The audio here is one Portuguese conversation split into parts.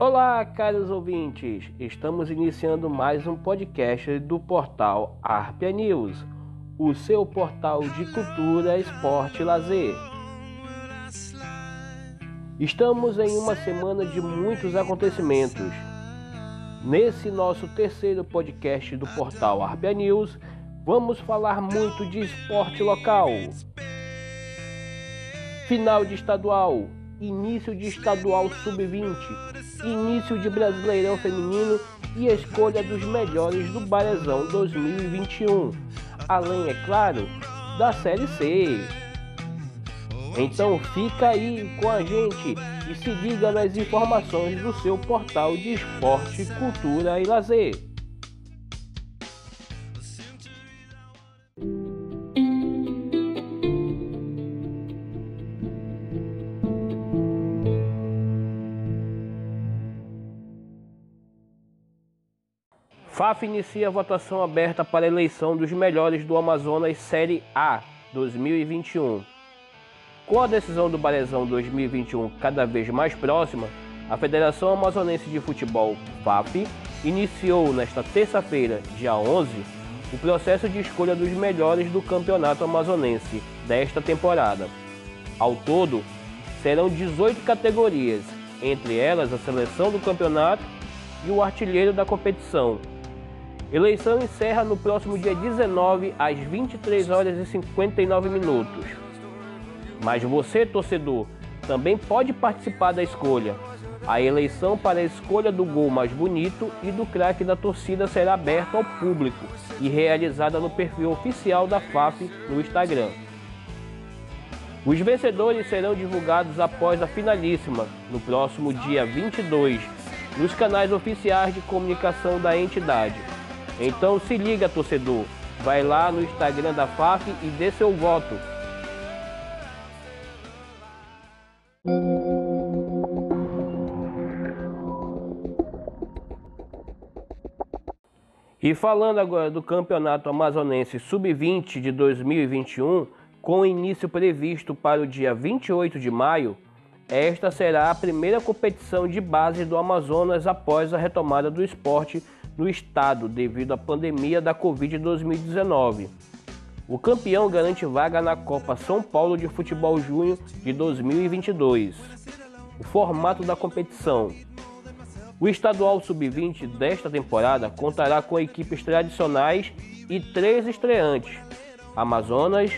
Olá, caros ouvintes! Estamos iniciando mais um podcast do portal Arpia News, o seu portal de cultura, esporte e lazer. Estamos em uma semana de muitos acontecimentos. Nesse nosso terceiro podcast do portal Arpia News, vamos falar muito de esporte local. Final de estadual, início de estadual sub-20, início de Brasileirão Feminino e escolha dos melhores do Barezão 2021, além, é claro, da Série C. Então fica aí com a gente e se liga nas informações do seu portal de esporte, cultura e lazer. FAF inicia a votação aberta para a eleição dos melhores do Amazonas Série A 2021. Com a decisão do Barezão 2021 cada vez mais próxima, a Federação Amazonense de Futebol, FAF, iniciou nesta terça-feira, dia 11, o processo de escolha dos melhores do Campeonato Amazonense desta temporada. Ao todo, serão 18 categorias, entre elas a seleção do campeonato e o artilheiro da competição, Eleição encerra no próximo dia 19 às 23 horas e 59 minutos. Mas você, torcedor, também pode participar da escolha. A eleição para a escolha do gol mais bonito e do craque da torcida será aberta ao público e realizada no perfil oficial da FAP no Instagram. Os vencedores serão divulgados após a finalíssima, no próximo dia 22, nos canais oficiais de comunicação da entidade. Então se liga, torcedor. Vai lá no Instagram da FAF e dê seu voto. E falando agora do Campeonato Amazonense Sub-20 de 2021, com início previsto para o dia 28 de maio, esta será a primeira competição de base do Amazonas após a retomada do esporte no estado devido à pandemia da Covid-2019. O campeão garante vaga na Copa São Paulo de Futebol Júnior de 2022. O formato da competição. O estadual sub-20 desta temporada contará com equipes tradicionais e três estreantes: Amazonas,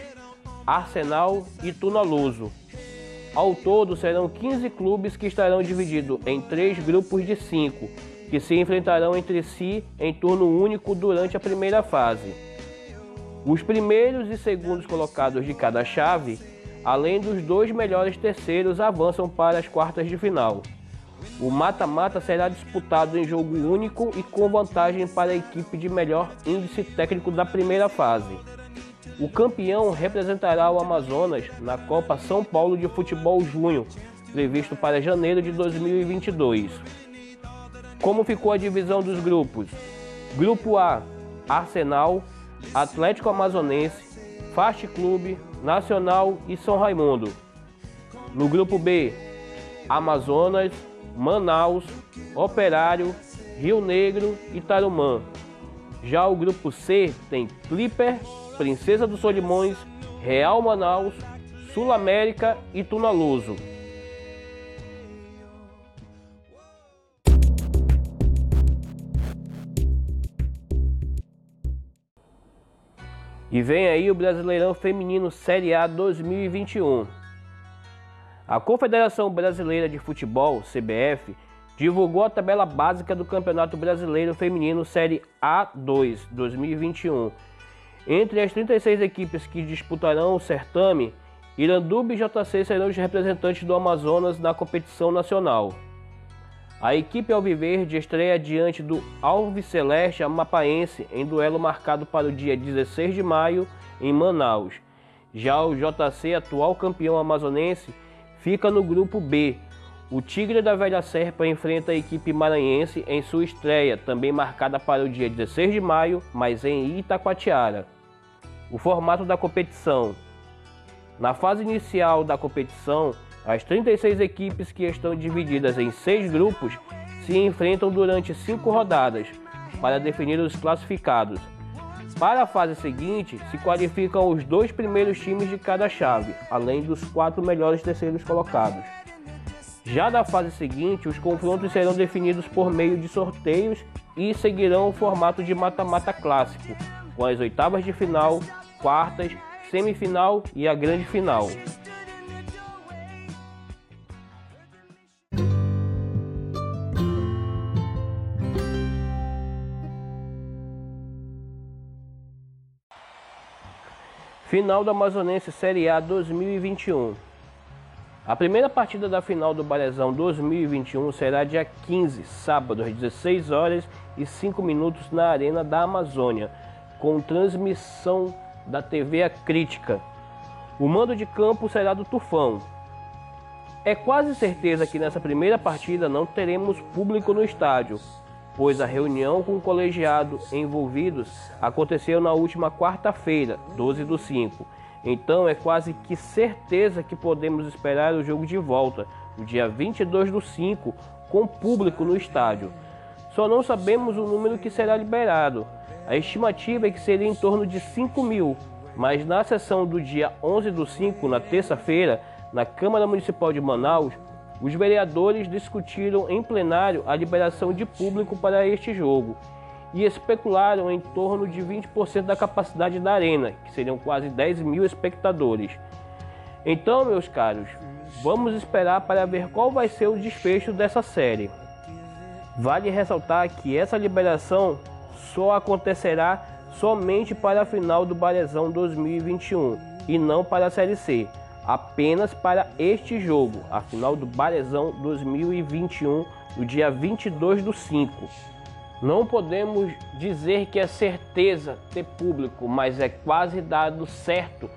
Arsenal e Tunaluso. Ao todo serão 15 clubes que estarão divididos em três grupos de cinco que se enfrentarão entre si em turno único durante a primeira fase. Os primeiros e segundos colocados de cada chave, além dos dois melhores terceiros, avançam para as quartas de final. O mata-mata será disputado em jogo único e com vantagem para a equipe de melhor índice técnico da primeira fase. O campeão representará o Amazonas na Copa São Paulo de Futebol Júnior, previsto para janeiro de 2022. Como ficou a divisão dos grupos? Grupo A: Arsenal, Atlético Amazonense, Fast Clube, Nacional e São Raimundo. No grupo B: Amazonas, Manaus, Operário, Rio Negro e Tarumã. Já o grupo C tem Clipper, Princesa dos Solimões, Real Manaus, Sul América e Tunaluso. E vem aí o Brasileirão Feminino Série A 2021. A Confederação Brasileira de Futebol, CBF, divulgou a tabela básica do Campeonato Brasileiro Feminino Série A2 2021. Entre as 36 equipes que disputarão o certame, Iranduba e JC serão os representantes do Amazonas na competição nacional. A equipe Alviverde estreia diante do Alves Celeste Amapaense em duelo marcado para o dia 16 de maio em Manaus. Já o JC, atual campeão amazonense, fica no grupo B. O Tigre da Velha Serpa enfrenta a equipe maranhense em sua estreia, também marcada para o dia 16 de maio, mas em Itacoatiara. O formato da competição. Na fase inicial da competição, as 36 equipes que estão divididas em seis grupos se enfrentam durante cinco rodadas para definir os classificados. Para a fase seguinte, se qualificam os dois primeiros times de cada chave, além dos quatro melhores terceiros colocados. Já da fase seguinte, os confrontos serão definidos por meio de sorteios e seguirão o formato de mata-mata clássico, com as oitavas de final, quartas, semifinal e a grande final. Final do Amazonense Série A 2021. A primeira partida da final do Barezão 2021 será dia 15, sábado, às 16 horas e 5 minutos na Arena da Amazônia, com transmissão da TV A Crítica. O mando de campo será do Tufão. É quase certeza que nessa primeira partida não teremos público no estádio, pois a reunião com o colegiado envolvidos aconteceu na última quarta-feira, 12 do 5. Então é quase que certeza que podemos esperar o jogo de volta, no dia 22 do 5, com público no estádio. Só não sabemos o número que será liberado. A estimativa é que seria em torno de 5 mil, mas na sessão do dia 11 do 5, na terça-feira, na Câmara Municipal de Manaus, os vereadores discutiram em plenário a liberação de público para este jogo e especularam em torno de 20% da capacidade da arena, que seriam quase 10 mil espectadores. Então, meus caros, vamos esperar para ver qual vai ser o desfecho dessa série. Vale ressaltar que essa liberação só acontecerá somente para a final do Barezão 2021 e não para a Série C apenas para este jogo, a final do Barezão 2021, no dia 22 do 5. Não podemos dizer que é certeza ter público, mas é quase dado certo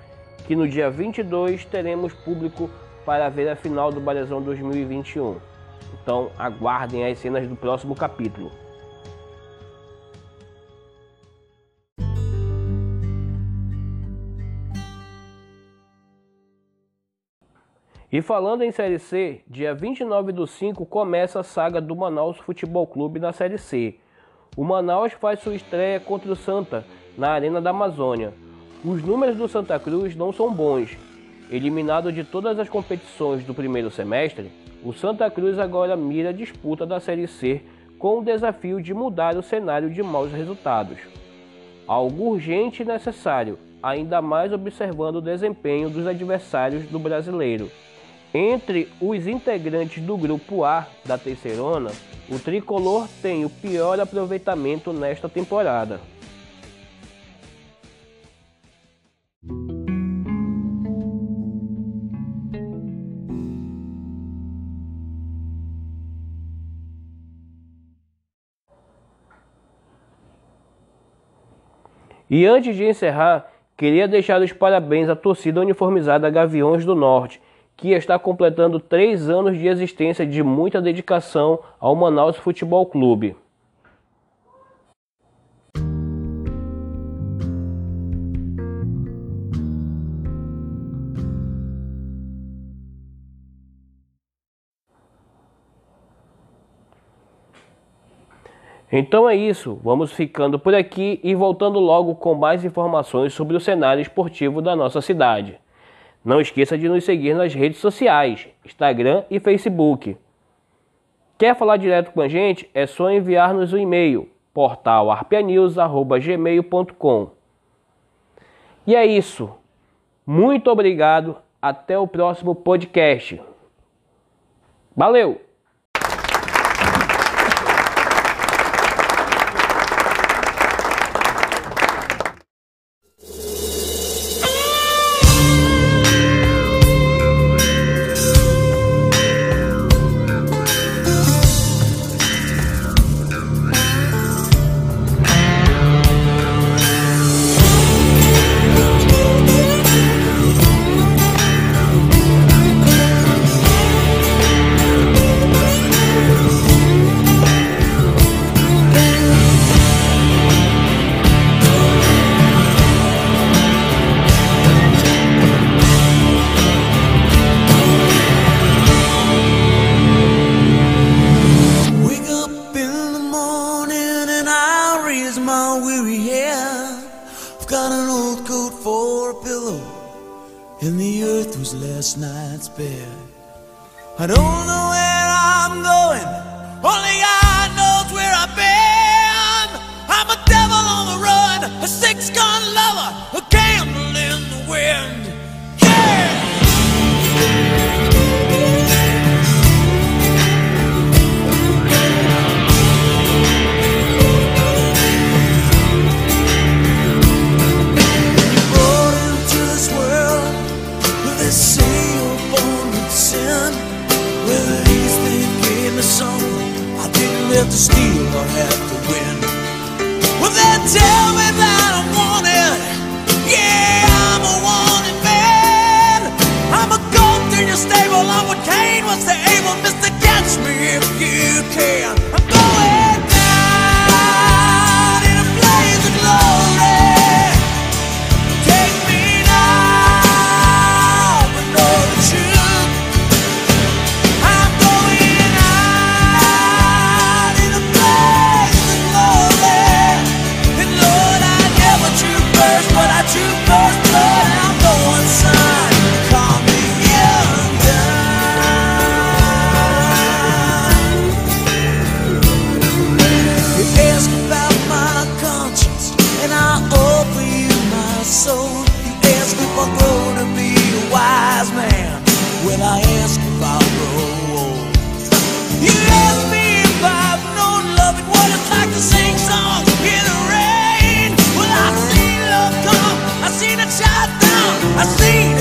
que no dia 22 teremos público para ver a final do Barezão 2021. Então aguardem as cenas do próximo capítulo. E falando em Série C, dia 29 do 5 começa a saga do Manaus Futebol Clube na Série C. O Manaus faz sua estreia contra o Santa na Arena da Amazônia. Os números do Santa Cruz não são bons. Eliminado de todas as competições do primeiro semestre, o Santa Cruz agora mira a disputa da Série C com o desafio de mudar o cenário de maus resultados. Algo urgente e necessário, ainda mais observando o desempenho dos adversários do brasileiro. Entre os integrantes do grupo A da Terceirona, o tricolor tem o pior aproveitamento nesta temporada. E antes de encerrar, queria deixar os parabéns à torcida uniformizada Gaviões do Norte que está completando três anos de existência de muita dedicação ao Manaus Futebol Clube. Então é isso, vamos ficando por aqui e voltando logo com mais informações sobre o cenário esportivo da nossa cidade. Não esqueça de nos seguir nas redes sociais, Instagram e Facebook. Quer falar direto com a gente? É só enviar-nos um e-mail, portalarpianews.gmail.com E é isso. Muito obrigado. Até o próximo podcast. Valeu! have to steal or have to win. Well, then tell me that I'm wanted. Yeah, I'm a wanted man. I'm a goat in your stable. I'm what Cain was to Abel. Mister, catch me if you can. assim